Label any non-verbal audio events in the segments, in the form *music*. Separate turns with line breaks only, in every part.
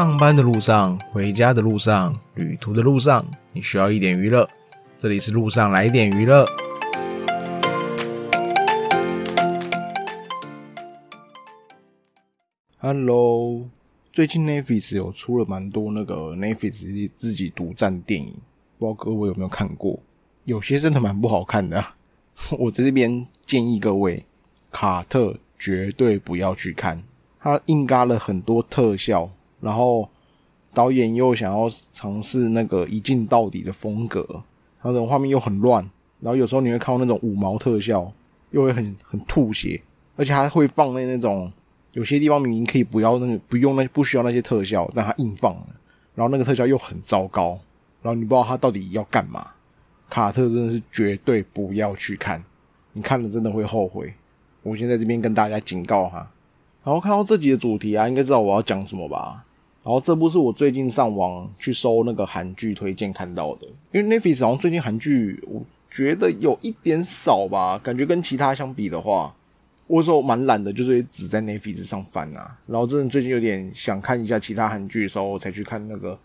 上班的路上、回家的路上、旅途的路上，你需要一点娱乐。这里是路上来一点娱乐。Hello，最近 Netflix 有出了蛮多那个 Netflix 自己独占电影，不知道各位有没有看过？有些真的蛮不好看的。*laughs* 我在这边建议各位，卡特绝对不要去看，他硬嘎了很多特效，然后导演又想要尝试那个一镜到底的风格，他的画面又很乱，然后有时候你会看到那种五毛特效，又会很很吐血，而且还会放那那种。有些地方明明可以不要那个不用那不需要那些特效，但他硬放，然后那个特效又很糟糕，然后你不知道他到底要干嘛。卡特真的是绝对不要去看，你看了真的会后悔。我先在这边跟大家警告哈。然后看到这集的主题啊，应该知道我要讲什么吧？然后这部是我最近上网去搜那个韩剧推荐看到的，因为 Netflix 好像最近韩剧我觉得有一点少吧，感觉跟其他相比的话。我说蛮懒的，就是只在 Netflix 上翻啊。然后真的最近有点想看一下其他韩剧的时候，才去看那个。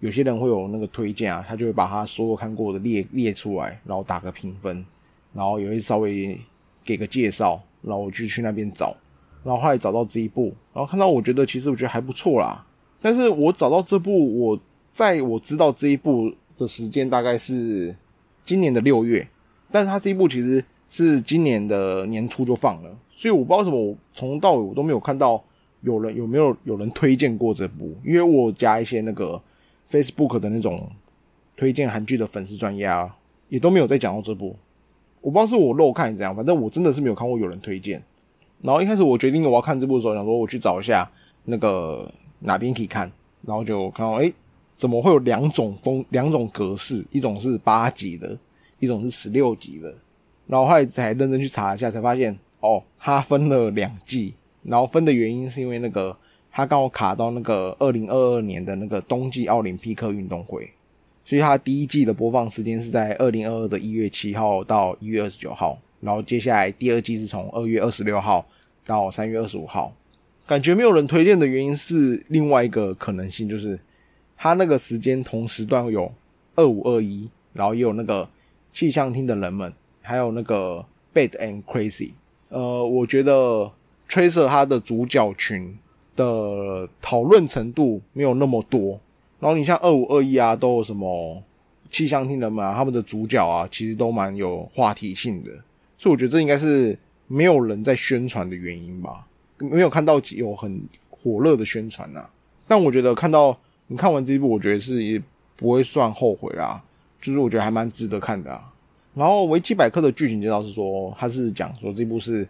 有些人会有那个推荐啊，他就会把他所有看过的列列出来，然后打个评分，然后也会稍微给个介绍，然后我就去那边找。然后后来找到这一部，然后看到我觉得其实我觉得还不错啦。但是我找到这部，我在我知道这一部的时间大概是今年的六月，但是他这一部其实。是今年的年初就放了，所以我不知道什么我从到尾我都没有看到有人有没有有人推荐过这部，因为我加一些那个 Facebook 的那种推荐韩剧的粉丝专业啊，也都没有在讲到这部。我不知道是我漏看怎样，反正我真的是没有看过有人推荐。然后一开始我决定我要看这部的时候，想说我去找一下那个哪边可以看，然后就看到哎，怎么会有两种风两种格式，一种是八级的，一种是十六级的。然后后来才认真去查一下，才发现哦，它分了两季。然后分的原因是因为那个它刚好卡到那个二零二二年的那个冬季奥林匹克运动会，所以它第一季的播放时间是在二零二二的一月七号到一月二十九号。然后接下来第二季是从二月二十六号到三月二十五号。感觉没有人推荐的原因是另外一个可能性，就是他那个时间同时段有二五二一，然后也有那个气象厅的人们。还有那个 Bad and Crazy，呃，我觉得 Tracer 它的主角群的讨论程度没有那么多。然后你像二五二一啊，都有什么气象厅的嘛，他们的主角啊，其实都蛮有话题性的。所以我觉得这应该是没有人在宣传的原因吧，没有看到有很火热的宣传呐。但我觉得看到你看完这一部，我觉得是也不会算后悔啦，就是我觉得还蛮值得看的啊。然后维基百科的剧情介绍是说，他是讲说这部是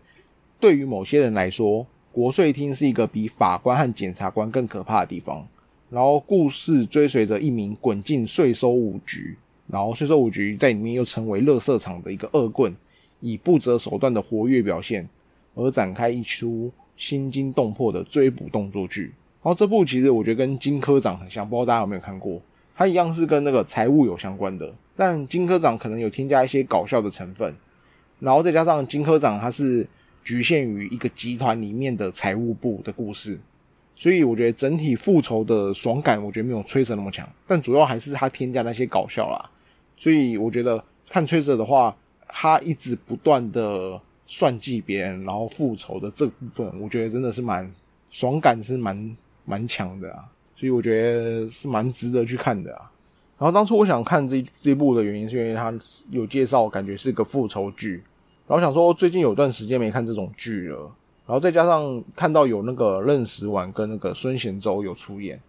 对于某些人来说，国税厅是一个比法官和检察官更可怕的地方。然后故事追随着一名滚进税收五局，然后税收五局在里面又成为垃圾场的一个恶棍，以不择手段的活跃表现而展开一出心惊动魄的追捕动作剧。然后这部其实我觉得跟金科长很像，不知道大家有没有看过？它一样是跟那个财务有相关的。但金科长可能有添加一些搞笑的成分，然后再加上金科长他是局限于一个集团里面的财务部的故事，所以我觉得整体复仇的爽感，我觉得没有吹蛇那么强。但主要还是他添加那些搞笑啦，所以我觉得看吹蛇的话，他一直不断的算计别人，然后复仇的这部分，我觉得真的是蛮爽感是蛮蛮强的啊，所以我觉得是蛮值得去看的啊。然后当初我想看这这部的原因，是因为它有介绍，感觉是个复仇剧。然后想说最近有段时间没看这种剧了，然后再加上看到有那个任时完跟那个孙贤周有出演。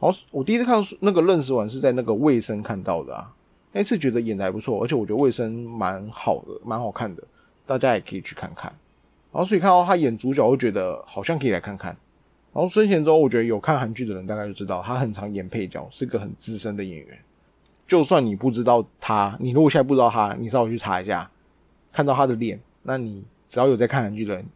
然后我第一次看那个任时完是在那个卫生看到的啊，那次觉得演的还不错，而且我觉得卫生蛮好的，蛮好看的，大家也可以去看看。然后所以看到他演主角，我觉得好像可以来看看。然后孙贤周，我觉得有看韩剧的人大概就知道，他很常演配角，是个很资深的演员。就算你不知道他，你如果现在不知道他，你稍微去查一下，看到他的脸，那你只要有在看韩剧的人，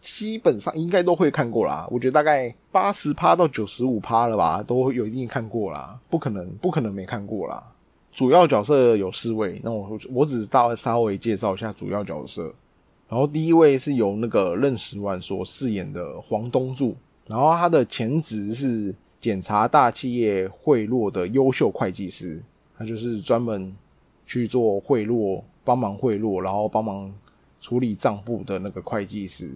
基本上应该都会看过啦。我觉得大概八十趴到九十五趴了吧，都有一定看过啦，不可能不可能没看过啦。主要角色有四位，那我我只大稍微介绍一下主要角色。然后第一位是由那个任时完所饰演的黄东柱，然后他的前职是检查大企业贿赂的优秀会计师，他就是专门去做贿赂、帮忙贿赂，然后帮忙处理账簿的那个会计师。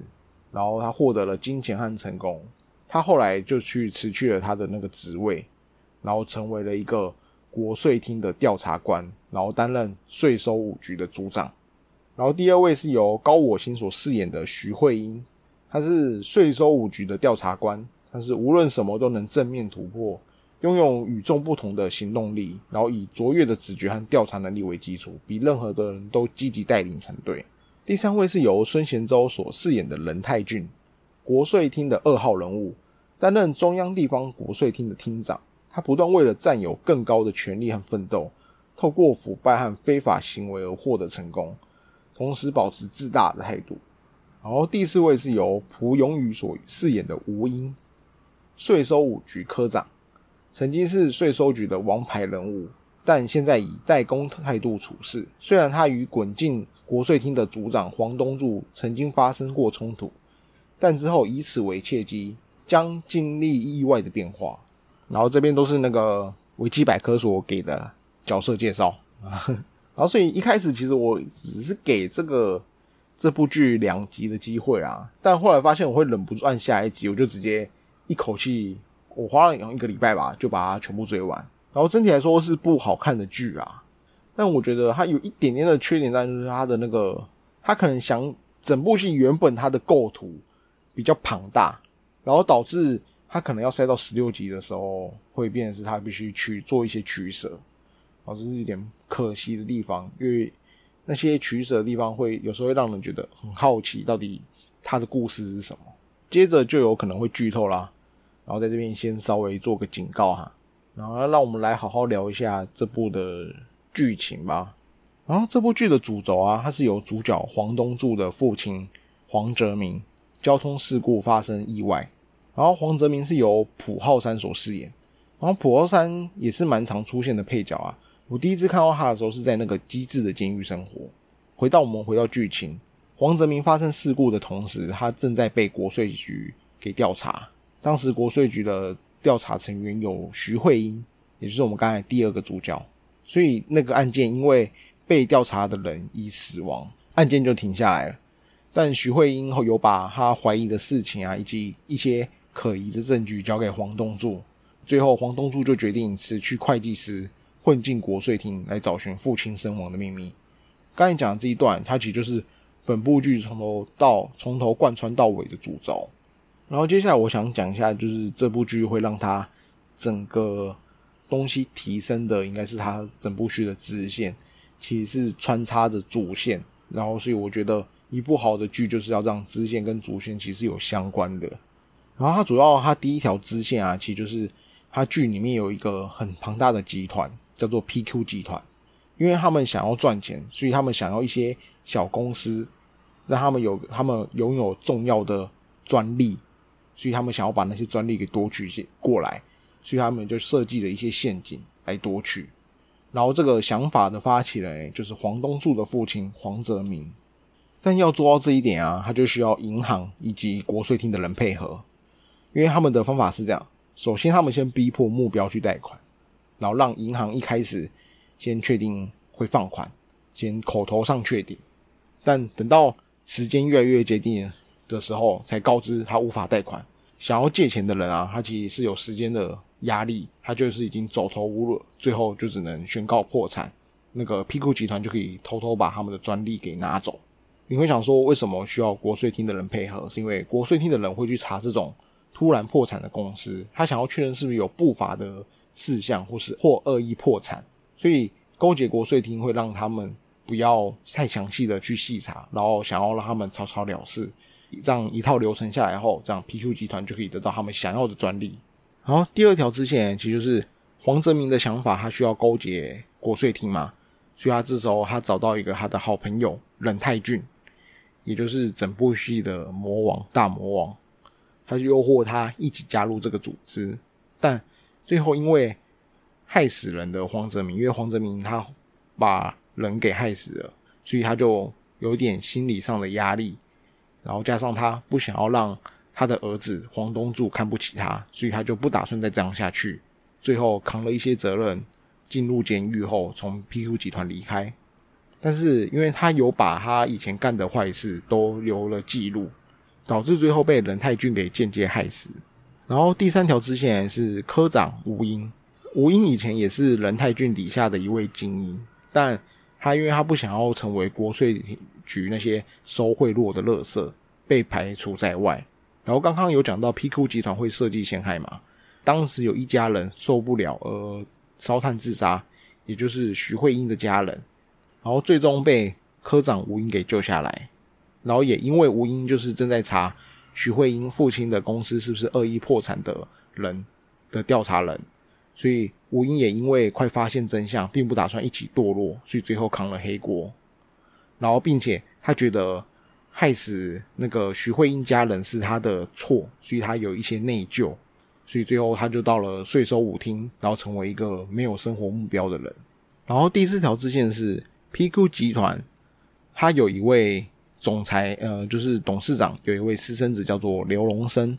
然后他获得了金钱和成功，他后来就去辞去了他的那个职位，然后成为了一个国税厅的调查官，然后担任税收五局的组长。然后第二位是由高我心所饰演的徐慧英，他是税收五局的调查官，他是无论什么都能正面突破，拥有与众不同的行动力，然后以卓越的直觉和调查能力为基础，比任何的人都积极带领团队。第三位是由孙贤洲所饰演的任泰俊，国税厅的二号人物，担任中央地方国税厅的厅长，他不断为了占有更高的权力和奋斗，透过腐败和非法行为而获得成功。同时保持自大的态度。然后第四位是由蒲永宇所饰演的吴英，税收五局科长，曾经是税收局的王牌人物，但现在以代工态度处事。虽然他与滚进国税厅的组长黄东柱曾经发生过冲突，但之后以此为契机，将经历意外的变化。然后这边都是那个维基百科所给的角色介绍。啊 *laughs* 然后，所以一开始其实我只是给这个这部剧两集的机会啊，但后来发现我会忍不住按下一集，我就直接一口气，我花了一个礼拜吧，就把它全部追完。然后整体来说是部好看的剧啊，但我觉得它有一点点的缺点在，就是它的那个，它可能想整部戏原本它的构图比较庞大，然后导致它可能要塞到十六集的时候，会变成是他必须去做一些取舍。哦，这是一点可惜的地方，因为那些取舍的地方会有时候会让人觉得很好奇，到底他的故事是什么。接着就有可能会剧透啦，然后在这边先稍微做个警告哈，然后让我们来好好聊一下这部的剧情吧。然后这部剧的主轴啊，它是由主角黄东柱的父亲黄泽明交通事故发生意外，然后黄泽明是由朴浩山所饰演，然后朴浩山也是蛮常出现的配角啊。我第一次看到他的时候是在那个机智的监狱生活。回到我们回到剧情，黄泽明发生事故的同时，他正在被国税局给调查。当时国税局的调查成员有徐慧英，也就是我们刚才第二个主角。所以那个案件因为被调查的人已死亡，案件就停下来了。但徐慧英后有把他怀疑的事情啊，以及一些可疑的证据交给黄东柱。最后黄东柱就决定辞去会计师。混进国税厅来找寻父亲身亡的秘密。刚才讲的这一段，它其实就是本部剧从头到从头贯穿到尾的主轴。然后接下来我想讲一下，就是这部剧会让它整个东西提升的，应该是它整部剧的支线，其实是穿插着主线。然后所以我觉得一部好的剧就是要让支线跟主线其实有相关的。然后它主要它第一条支线啊，其实就是它剧里面有一个很庞大的集团。叫做 PQ 集团，因为他们想要赚钱，所以他们想要一些小公司，让他们有他们拥有重要的专利，所以他们想要把那些专利给夺取过来，所以他们就设计了一些陷阱来夺取。然后这个想法的发起人就是黄东柱的父亲黄泽明，但要做到这一点啊，他就需要银行以及国税厅的人配合，因为他们的方法是这样：首先他们先逼迫目标去贷款。然后让银行一开始先确定会放款，先口头上确定，但等到时间越来越接近的时候，才告知他无法贷款。想要借钱的人啊，他其实是有时间的压力，他就是已经走投无路，最后就只能宣告破产。那个 P 股集团就可以偷偷把他们的专利给拿走。你会想说，为什么需要国税厅的人配合？是因为国税厅的人会去查这种突然破产的公司，他想要确认是不是有不法的。事项或是或恶意破产，所以勾结国税厅会让他们不要太详细的去细查，然后想要让他们草草了事，这样一套流程下来后，这样 PQ 集团就可以得到他们想要的专利。然后第二条支线其实就是黄泽明的想法，他需要勾结国税厅嘛，所以他这时候他找到一个他的好朋友冷泰俊，也就是整部戏的魔王大魔王，他就诱惑他一起加入这个组织，但。最后，因为害死人的黄泽明，因为黄泽明他把人给害死了，所以他就有点心理上的压力，然后加上他不想要让他的儿子黄东柱看不起他，所以他就不打算再这样下去。最后扛了一些责任，进入监狱后从 PQ 集团离开。但是因为他有把他以前干的坏事都留了记录，导致最后被任太俊给间接害死。然后第三条支线是科长吴英，吴英以前也是任太俊底下的一位精英，但他因为他不想要成为国税局那些收贿赂的乐色，被排除在外。然后刚刚有讲到 PQ 集团会设计陷害嘛？当时有一家人受不了而烧炭自杀，也就是徐慧英的家人。然后最终被科长吴英给救下来。然后也因为吴英就是正在查徐慧英父亲的公司是不是恶意破产的人的调查人，所以吴英也因为快发现真相，并不打算一起堕落，所以最后扛了黑锅。然后并且他觉得。害死那个徐慧英家人是他的错，所以他有一些内疚，所以最后他就到了税收舞厅，然后成为一个没有生活目标的人。然后第四条支线是 PQ 集团，他有一位总裁，呃，就是董事长，有一位私生子叫做刘荣生，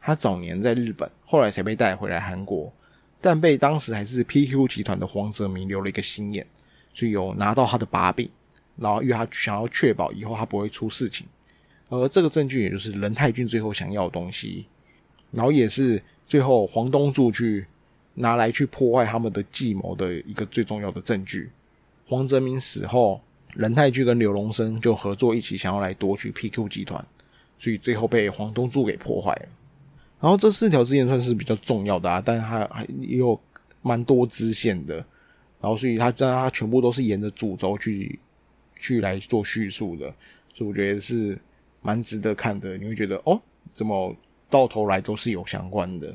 他早年在日本，后来才被带回来韩国，但被当时还是 PQ 集团的黄泽明留了一个心眼，所以有拿到他的把柄。然后，因为他想要确保以后他不会出事情，而这个证据也就是任太俊最后想要的东西，然后也是最后黄东柱去拿来去破坏他们的计谋的一个最重要的证据。黄泽明死后，任泰俊跟刘荣生就合作一起想要来夺取 PQ 集团，所以最后被黄东柱给破坏了。然后这四条支线算是比较重要的啊，但是还还也有蛮多支线的，然后所以他这样他全部都是沿着主轴去。去来做叙述的，所以我觉得是蛮值得看的。你会觉得哦，怎么到头来都是有相关的？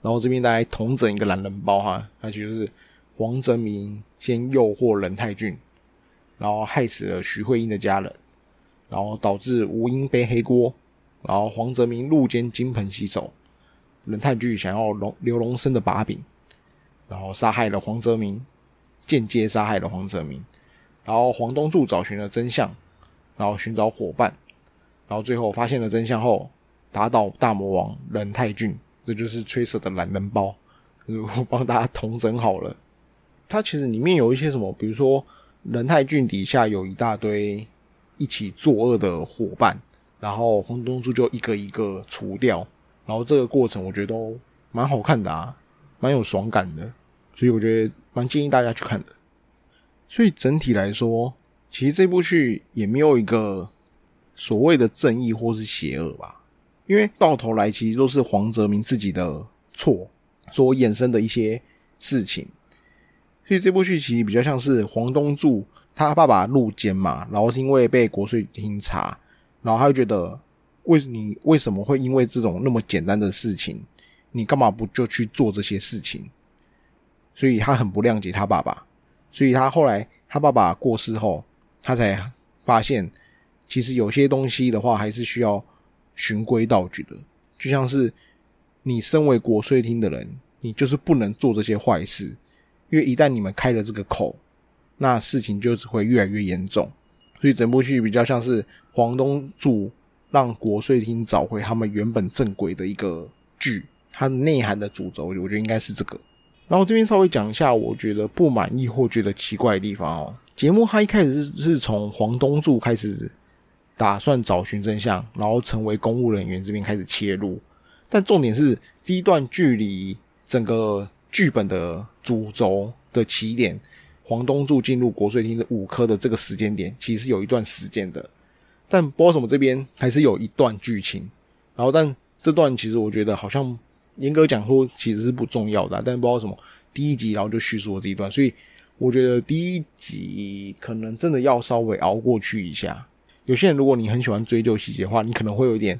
然后这边大家同整一个懒人包哈，那其实是黄泽明先诱惑任泰俊，然后害死了徐慧英的家人，然后导致吴英背黑锅，然后黄泽明入监金盆洗手，任太俊想要龙刘龙生的把柄，然后杀害了黄泽明，间接杀害了黄泽明。然后黄东柱找寻了真相，然后寻找伙伴，然后最后发现了真相后，打倒大魔王任太俊，这就是吹蛇的懒人包，我帮大家统整好了。它其实里面有一些什么，比如说仁泰俊底下有一大堆一起作恶的伙伴，然后黄东柱就一个一个除掉，然后这个过程我觉得都蛮好看的啊，蛮有爽感的，所以我觉得蛮建议大家去看的。所以整体来说，其实这部剧也没有一个所谓的正义或是邪恶吧，因为到头来其实都是黄泽明自己的错所衍生的一些事情。所以这部剧其实比较像是黄东柱他爸爸入监嘛，然后是因为被国税厅查，然后他就觉得为你为什么会因为这种那么简单的事情，你干嘛不就去做这些事情？所以他很不谅解他爸爸。所以他后来他爸爸过世后，他才发现，其实有些东西的话还是需要循规蹈矩的。就像是你身为国税厅的人，你就是不能做这些坏事，因为一旦你们开了这个口，那事情就只会越来越严重。所以整部剧比较像是黄东柱让国税厅找回他们原本正轨的一个剧，它的内涵的主轴，我觉得应该是这个。然后这边稍微讲一下，我觉得不满意或觉得奇怪的地方哦。节目它一开始是是从黄东柱开始打算找寻真相，然后成为公务人员这边开始切入，但重点是这一段距离整个剧本的主轴的起点，黄东柱进入国税厅的五科的这个时间点，其实有一段时间的，但不知道什么这边还是有一段剧情，然后但这段其实我觉得好像。严格讲说，其实是不重要的，但不知道什么第一集，然后就叙述了这一段，所以我觉得第一集可能真的要稍微熬过去一下。有些人如果你很喜欢追究细节的话，你可能会有一点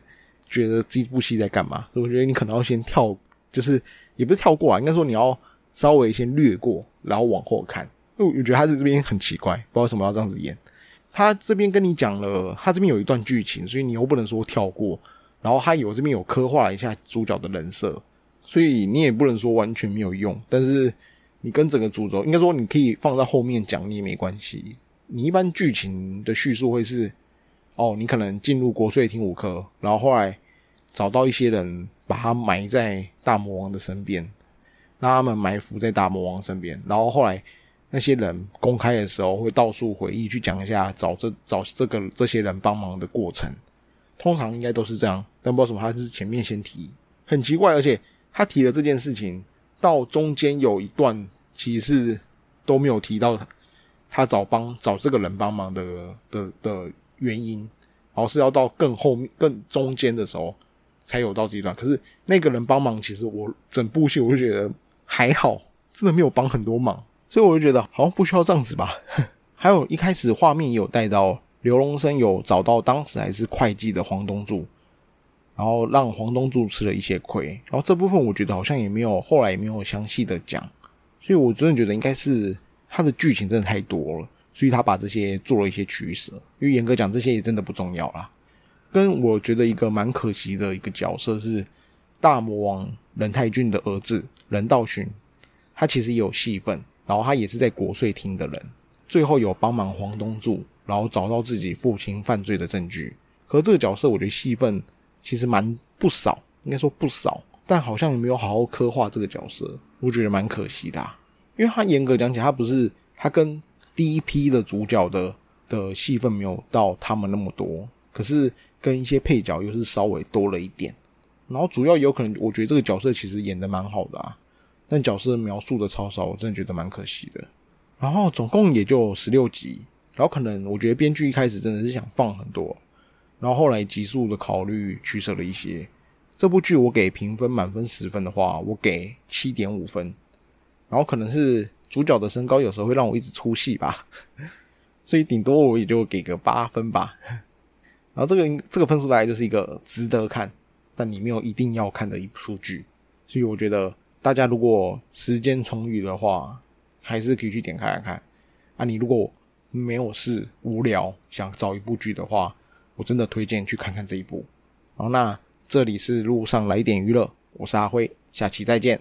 觉得这部戏在干嘛，所以我觉得你可能要先跳，就是也不是跳过啊，应该说你要稍微先略过，然后往后看。因为我觉得他在这边很奇怪，不知道为什么要这样子演。他这边跟你讲了，他这边有一段剧情，所以你又不能说跳过。然后他有这边有刻画一下主角的人设。所以你也不能说完全没有用，但是你跟整个主轴，应该说你可以放在后面讲，你也没关系。你一般剧情的叙述会是，哦，你可能进入国税厅五科，然后后来找到一些人，把他埋在大魔王的身边，让他们埋伏在大魔王身边。然后后来那些人公开的时候，会倒数回忆，去讲一下找这找这个这些人帮忙的过程。通常应该都是这样，但不知道什么他是前面先提，很奇怪。而且他提的这件事情，到中间有一段其实是都没有提到他他找帮找这个人帮忙的的的原因。然后是要到更后面、更中间的时候才有到这一段。可是那个人帮忙，其实我整部戏我就觉得还好，真的没有帮很多忙，所以我就觉得好像不需要这样子吧。*laughs* 还有一开始画面也有带到刘龙生有找到当时还是会计的黄东柱，然后让黄东柱吃了一些亏。然后这部分我觉得好像也没有后来也没有详细的讲，所以我真的觉得应该是他的剧情真的太多了。所以他把这些做了一些取舍，因为严格讲，这些也真的不重要啦。跟我觉得一个蛮可惜的一个角色是大魔王任太俊的儿子任道勋，他其实也有戏份，然后他也是在国税厅的人，最后有帮忙黄东柱，然后找到自己父亲犯罪的证据。可这个角色我觉得戏份其实蛮不少，应该说不少，但好像也没有好好刻画这个角色，我觉得蛮可惜的。因为他严格讲起来，他不是他跟第一批的主角的的戏份没有到他们那么多，可是跟一些配角又是稍微多了一点。然后主要有可能，我觉得这个角色其实演的蛮好的啊，但角色描述的超少，我真的觉得蛮可惜的。然后总共也就十六集，然后可能我觉得编剧一开始真的是想放很多，然后后来集数的考虑取舍了一些。这部剧我给评分满分十分的话，我给七点五分，然后可能是。主角的身高有时候会让我一直出戏吧，*laughs* 所以顶多我也就给个八分吧。*laughs* 然后这个这个分数大概就是一个值得看，但你没有一定要看的一部数据。所以我觉得大家如果时间充裕的话，还是可以去点开来看。啊，你如果没有事无聊想找一部剧的话，我真的推荐去看看这一部。好，那这里是路上来点娱乐，我是阿辉，下期再见。